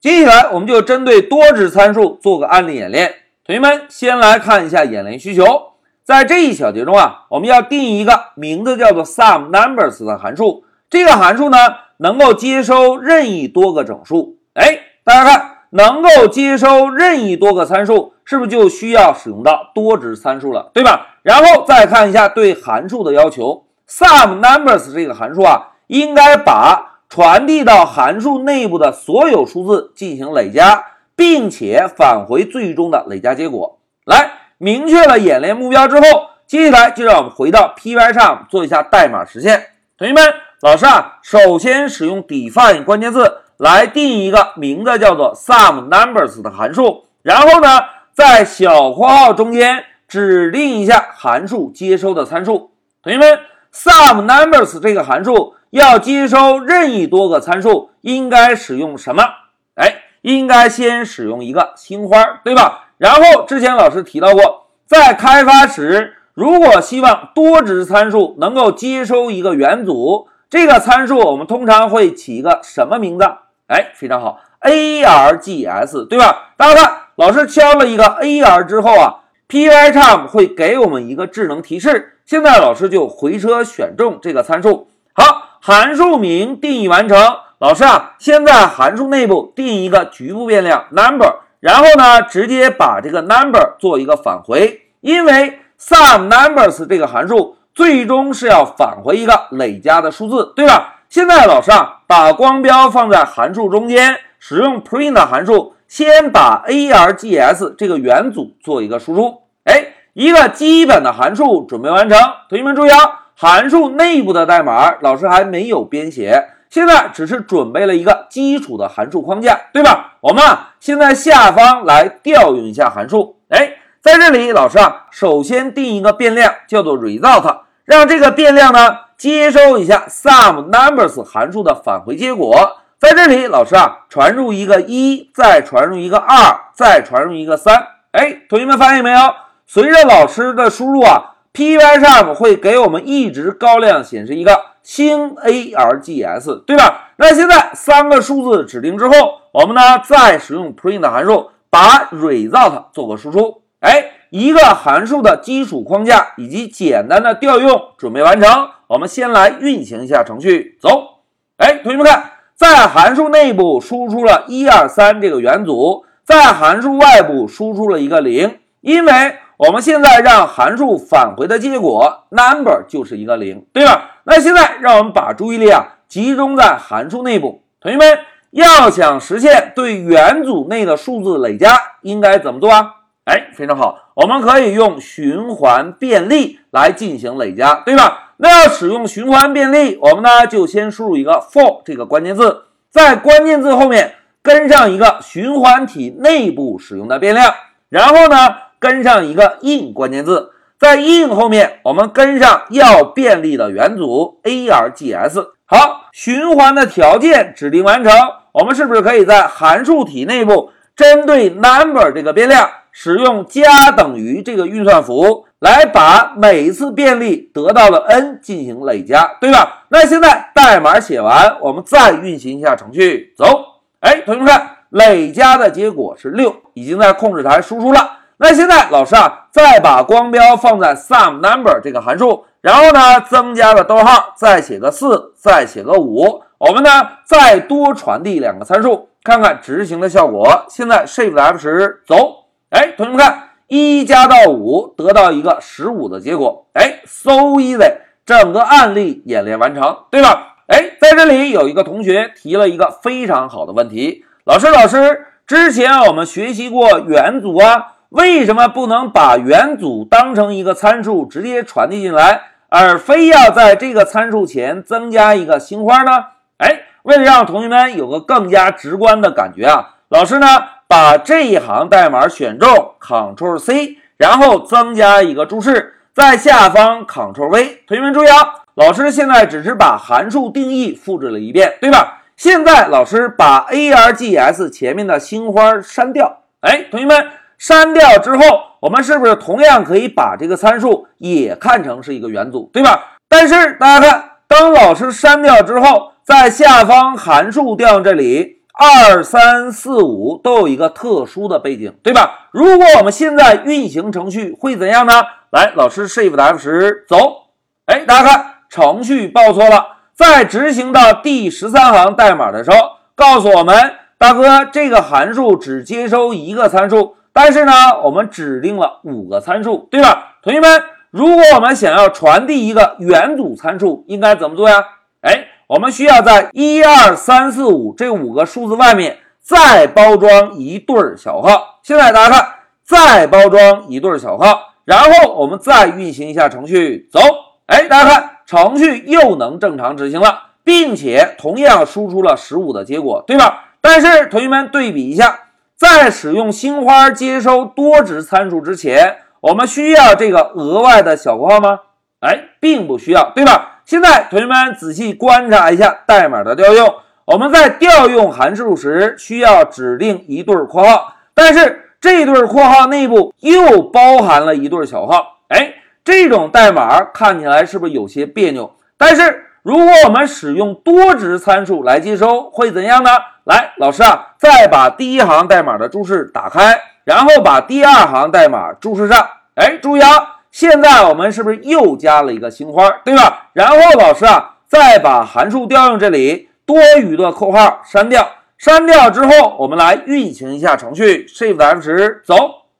接下来我们就针对多值参数做个案例演练。同学们先来看一下演练需求，在这一小节中啊，我们要定一个名字叫做 SUMNUMBERS 的函数。这个函数呢，能够接收任意多个整数。哎，大家看，能够接收任意多个参数，是不是就需要使用到多值参数了，对吧？然后再看一下对函数的要求，SUMNUMBERS 这个函数啊，应该把传递到函数内部的所有数字进行累加，并且返回最终的累加结果。来，明确了演练目标之后，接下来就让我们回到 Pycharm 做一下代码实现。同学们，老师啊，首先使用 define 关键字来定一个名字叫做 SUMNUMBERS 的函数，然后呢，在小括号中间指定一下函数接收的参数。同学们，SUMNUMBERS 这个函数。要接收任意多个参数，应该使用什么？哎，应该先使用一个星花，对吧？然后之前老师提到过，在开发时，如果希望多值参数能够接收一个元组，这个参数我们通常会起一个什么名字？哎，非常好，args，对吧？大家看，老师敲了一个 ar 之后啊，Pycharm 会给我们一个智能提示。现在老师就回车选中这个参数，好。函数名定义完成，老师啊，先在函数内部定一个局部变量 number，然后呢，直接把这个 number 做一个返回，因为 SUMNUMBERS 这个函数最终是要返回一个累加的数字，对吧？现在老师啊，把光标放在函数中间，使用 print 函数，先把 args 这个元组做一个输出，哎，一个基本的函数准备完成，同学们注意啊。函数内部的代码，老师还没有编写，现在只是准备了一个基础的函数框架，对吧？我们啊，现在下方来调用一下函数。哎，在这里，老师啊，首先定一个变量，叫做 result，让这个变量呢接收一下 SUMNUMBERS 函数的返回结果。在这里，老师啊，传入一个一，再传入一个二，再传入一个三。哎，同学们发现没有？随着老师的输入啊。Pycharm 会给我们一直高亮显示一个星 args，对吧？那现在三个数字指定之后，我们呢再使用 print 函数把 result 做个输出。哎，一个函数的基础框架以及简单的调用准备完成。我们先来运行一下程序，走。哎，同学们看，在函数内部输出了一二三这个元组，在函数外部输出了一个零，因为。我们现在让函数返回的结果 number 就是一个零，对吧？那现在让我们把注意力啊集中在函数内部。同学们要想实现对元组内的数字累加，应该怎么做啊？哎，非常好，我们可以用循环便利来进行累加，对吧？那要使用循环便利，我们呢就先输入一个 for 这个关键字，在关键字后面跟上一个循环体内部使用的变量，然后呢？跟上一个 in 关键字，在 in 后面我们跟上要便利的元组 args。好，循环的条件指定完成，我们是不是可以在函数体内部针对 number 这个变量使用加等于这个运算符来把每一次便利得到的 n 进行累加，对吧？那现在代码写完，我们再运行一下程序，走。哎，同学们看，累加的结果是六，已经在控制台输出了。那现在老师啊，再把光标放在 SUMNUMBER 这个函数，然后呢，增加个逗号，再写个四，再写个五，我们呢再多传递两个参数，看看执行的效果。现在 Shift F10 走，哎，同学们看，一加到五得到一个十五的结果，哎，so easy，整个案例演练完成，对吧？哎，在这里有一个同学提了一个非常好的问题，老师，老师，之前我们学习过元组啊。为什么不能把元组当成一个参数直接传递进来，而非要在这个参数前增加一个星花呢？哎，为了让同学们有个更加直观的感觉啊，老师呢把这一行代码选中，Ctrl C，然后增加一个注释，在下方 Ctrl V。同学们注意啊，老师现在只是把函数定义复制了一遍，对吧？现在老师把 args 前面的星花删掉。哎，同学们。删掉之后，我们是不是同样可以把这个参数也看成是一个元组，对吧？但是大家看，当老师删掉之后，在下方函数调用这里二三四五都有一个特殊的背景，对吧？如果我们现在运行程序会怎样呢？来，老师 Shift F 十走，哎，大家看程序报错了，在执行到第十三行代码的时候，告诉我们，大哥，这个函数只接收一个参数，但是呢，我们指定了五个参数，对吧？同学们，如果我们想要传递一个元组参数，应该怎么做呀？哎，我们需要在一二三四五这五个数字外面再包装一对小号。现在大家看，再包装一对小号。然后我们再运行一下程序，走，哎，大家看，程序又能正常执行了，并且同样输出了十五的结果，对吧？但是同学们对比一下，在使用星花接收多值参数之前，我们需要这个额外的小括号吗？哎，并不需要，对吧？现在同学们仔细观察一下代码的调用，我们在调用函数时需要指定一对括号，但是。这对括号内部又包含了一对小号，哎，这种代码看起来是不是有些别扭？但是如果我们使用多值参数来接收，会怎样呢？来，老师啊，再把第一行代码的注释打开，然后把第二行代码注释上。哎，注意啊，现在我们是不是又加了一个星花，对吧？然后老师啊，再把函数调用这里多余的括号删掉。删掉之后，我们来运行一下程序，Shift F 十走。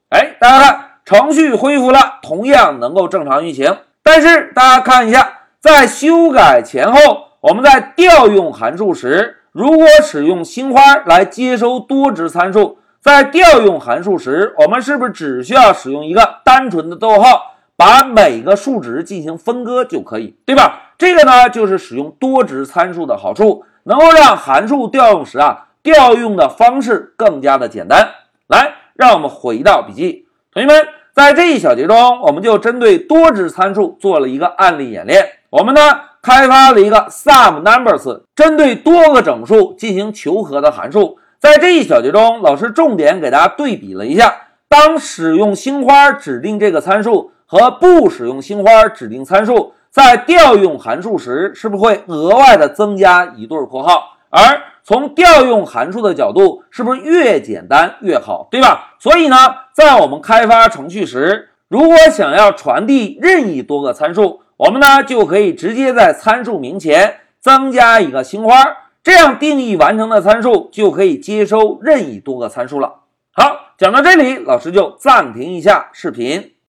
哎，大家看，程序恢复了，同样能够正常运行。但是大家看一下，在修改前后，我们在调用函数时，如果使用星花来接收多值参数，在调用函数时，我们是不是只需要使用一个单纯的逗号，把每个数值进行分割就可以，对吧？这个呢，就是使用多值参数的好处，能够让函数调用时啊。调用的方式更加的简单。来，让我们回到笔记，同学们，在这一小节中，我们就针对多值参数做了一个案例演练。我们呢，开发了一个 SUMNUMBERS，针对多个整数进行求和的函数。在这一小节中，老师重点给大家对比了一下，当使用星花指定这个参数和不使用星花指定参数，在调用函数时，是不是会额外的增加一对括号？而从调用函数的角度，是不是越简单越好，对吧？所以呢，在我们开发程序时，如果想要传递任意多个参数，我们呢就可以直接在参数名前增加一个星花，这样定义完成的参数就可以接收任意多个参数了。好，讲到这里，老师就暂停一下视频。